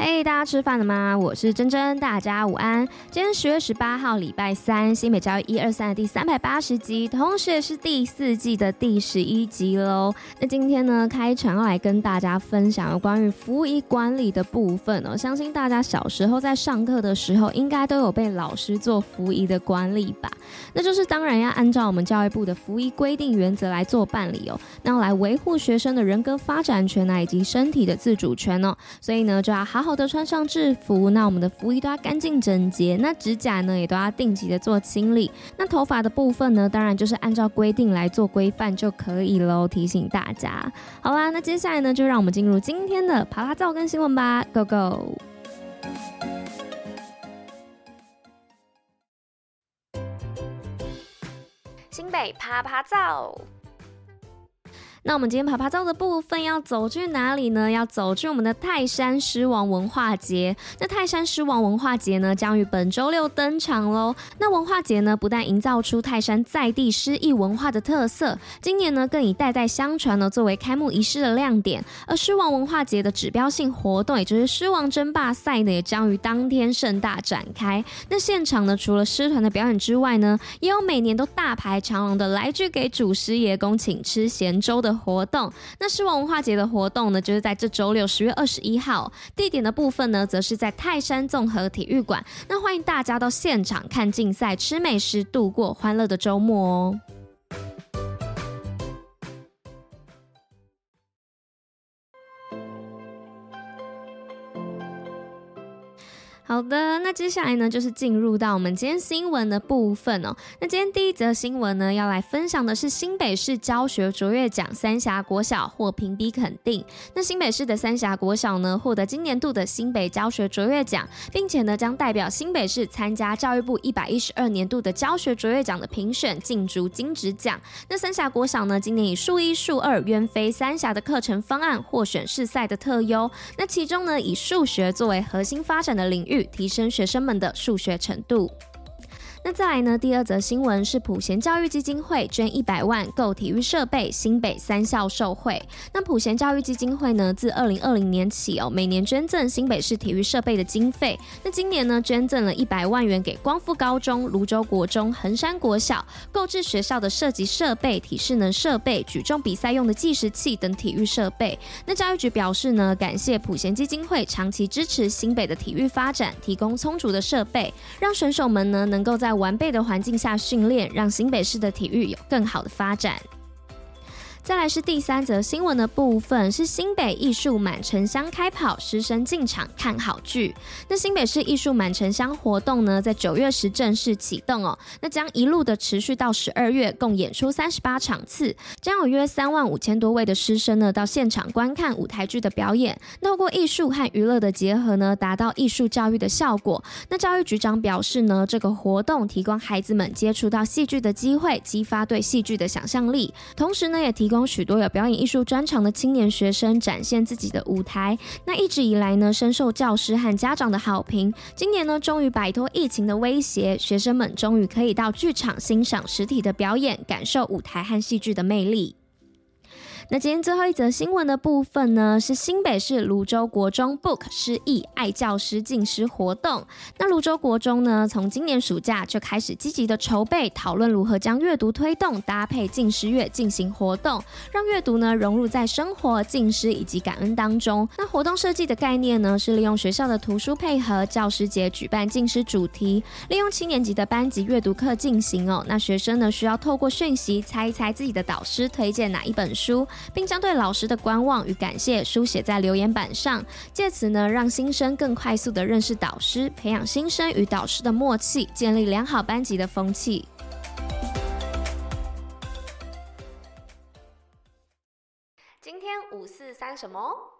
嘿大家吃饭了吗？我是珍珍，大家午安。今天十月十八号，礼拜三，新美教育一二三的第三百八十集，同时也是第四季的第十一集喽。那今天呢，开场要来跟大家分享有关于服仪管理的部分哦。相信大家小时候在上课的时候，应该都有被老师做服仪的管理吧？那就是当然要按照我们教育部的服仪规定原则来做办理哦。那要来维护学生的人格发展权啊，以及身体的自主权哦。所以呢，就要好好。好的，穿上制服，那我们的服衣都要干净整洁，那指甲呢也都要定期的做清理，那头发的部分呢，当然就是按照规定来做规范就可以喽。提醒大家，好啦，那接下来呢，就让我们进入今天的爬爬照跟新闻吧，Go Go！新北趴趴造。那我们今天趴趴造的部分要走去哪里呢？要走去我们的泰山狮王文化节。那泰山狮王文化节呢，将于本周六登场喽。那文化节呢，不但营造出泰山在地狮艺文化的特色，今年呢，更以代代相传呢作为开幕仪式的亮点。而狮王文化节的指标性活动，也就是狮王争霸赛呢，也将于当天盛大展开。那现场呢，除了狮团的表演之外呢，也有每年都大排长龙的来去给祖师爷公请吃咸粥的。活动，那狮王文化节的活动呢，就是在这周六十月二十一号，地点的部分呢，则是在泰山综合体育馆。那欢迎大家到现场看竞赛、吃美食，度过欢乐的周末哦。好的，那接下来呢，就是进入到我们今天新闻的部分哦。那今天第一则新闻呢，要来分享的是新北市教学卓越奖三峡国小获评比肯定。那新北市的三峡国小呢，获得今年度的新北教学卓越奖，并且呢，将代表新北市参加教育部一百一十二年度的教学卓越奖的评选，竞逐金质奖。那三峡国小呢，今年以数一数二远飞三峡的课程方案获选市赛的特优。那其中呢，以数学作为核心发展的领域。提升学生们的数学程度。那再来呢？第二则新闻是普贤教育基金会捐一百万购体育设备，新北三校受惠。那普贤教育基金会呢，自二零二零年起哦，每年捐赠新北市体育设备的经费。那今年呢，捐赠了一百万元给光复高中、泸州国中、衡山国小，购置学校的射击设备、体适能设备、举重比赛用的计时器等体育设备。那教育局表示呢，感谢普贤基金会长期支持新北的体育发展，提供充足的设备，让选手们呢能够在完备的环境下训练，让新北市的体育有更好的发展。再来是第三则新闻的部分，是新北艺术满城乡开跑，师生进场看好剧。那新北市艺术满城乡活动呢，在九月时正式启动哦，那将一路的持续到十二月，共演出三十八场次，将有约三万五千多位的师生呢到现场观看舞台剧的表演。透过艺术和娱乐的结合呢，达到艺术教育的效果。那教育局长表示呢，这个活动提供孩子们接触到戏剧的机会，激发对戏剧的想象力，同时呢，也提供。许多有表演艺术专长的青年学生展现自己的舞台，那一直以来呢，深受教师和家长的好评。今年呢，终于摆脱疫情的威胁，学生们终于可以到剧场欣赏实体的表演，感受舞台和戏剧的魅力。那今天最后一则新闻的部分呢，是新北市芦洲国中 Book 诗艺爱教师进师活动。那芦洲国中呢，从今年暑假就开始积极的筹备讨论如何将阅读推动搭配进师月进行活动，让阅读呢融入在生活、进师以及感恩当中。那活动设计的概念呢，是利用学校的图书配合教师节举办进师主题，利用七年级的班级阅读课进行哦。那学生呢需要透过讯息猜一猜自己的导师推荐哪一本书。并将对老师的观望与感谢书写在留言板上，借此呢，让新生更快速地认识导师，培养新生与导师的默契，建立良好班级的风气。今天五四三什么？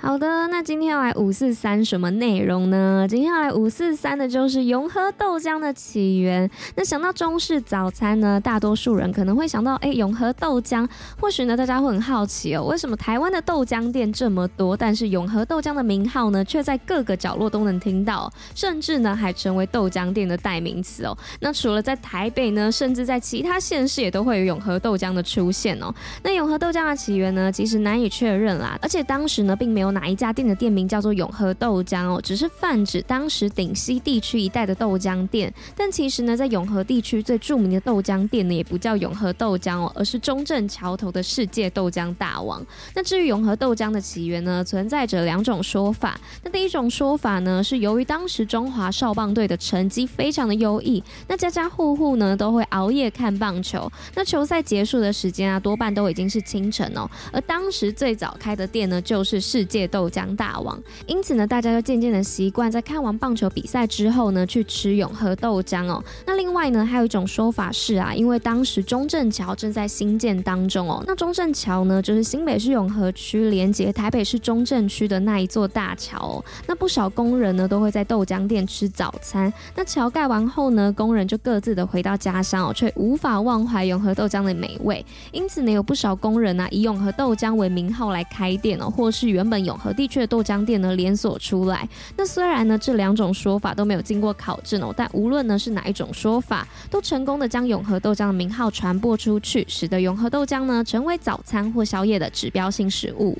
好的，那今天要来五四三什么内容呢？今天要来五四三的就是永和豆浆的起源。那想到中式早餐呢，大多数人可能会想到，哎，永和豆浆。或许呢，大家会很好奇哦，为什么台湾的豆浆店这么多，但是永和豆浆的名号呢，却在各个角落都能听到，甚至呢，还成为豆浆店的代名词哦。那除了在台北呢，甚至在其他县市也都会有永和豆浆的出现哦。那永和豆浆的起源呢，其实难以确认啦，而且当时呢，并没有。哪一家店的店名叫做永和豆浆哦，只是泛指当时顶溪地区一带的豆浆店。但其实呢，在永和地区最著名的豆浆店呢，也不叫永和豆浆哦，而是中正桥头的世界豆浆大王。那至于永和豆浆的起源呢，存在着两种说法。那第一种说法呢，是由于当时中华少棒队的成绩非常的优异，那家家户户呢都会熬夜看棒球。那球赛结束的时间啊，多半都已经是清晨哦。而当时最早开的店呢，就是世界豆浆大王，因此呢，大家就渐渐的习惯在看完棒球比赛之后呢，去吃永和豆浆哦。那另外呢，还有一种说法是啊，因为当时中正桥正在兴建当中哦，那中正桥呢，就是新北市永和区连接台北市中正区的那一座大桥哦。那不少工人呢，都会在豆浆店吃早餐。那桥盖完后呢，工人就各自的回到家乡哦，却无法忘怀永和豆浆的美味。因此呢，有不少工人啊，以永和豆浆为名号来开店哦，或是原本。永和地区的豆浆店呢，连锁出来，那虽然呢，这两种说法都没有经过考证哦，但无论呢是哪一种说法，都成功的将永和豆浆的名号传播出去，使得永和豆浆呢成为早餐或宵夜的指标性食物。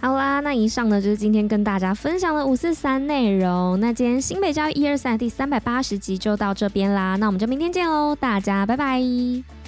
好啦，那以上呢就是今天跟大家分享的五四三内容。那今天新北教育一二三第三百八十集就到这边啦，那我们就明天见喽，大家拜拜。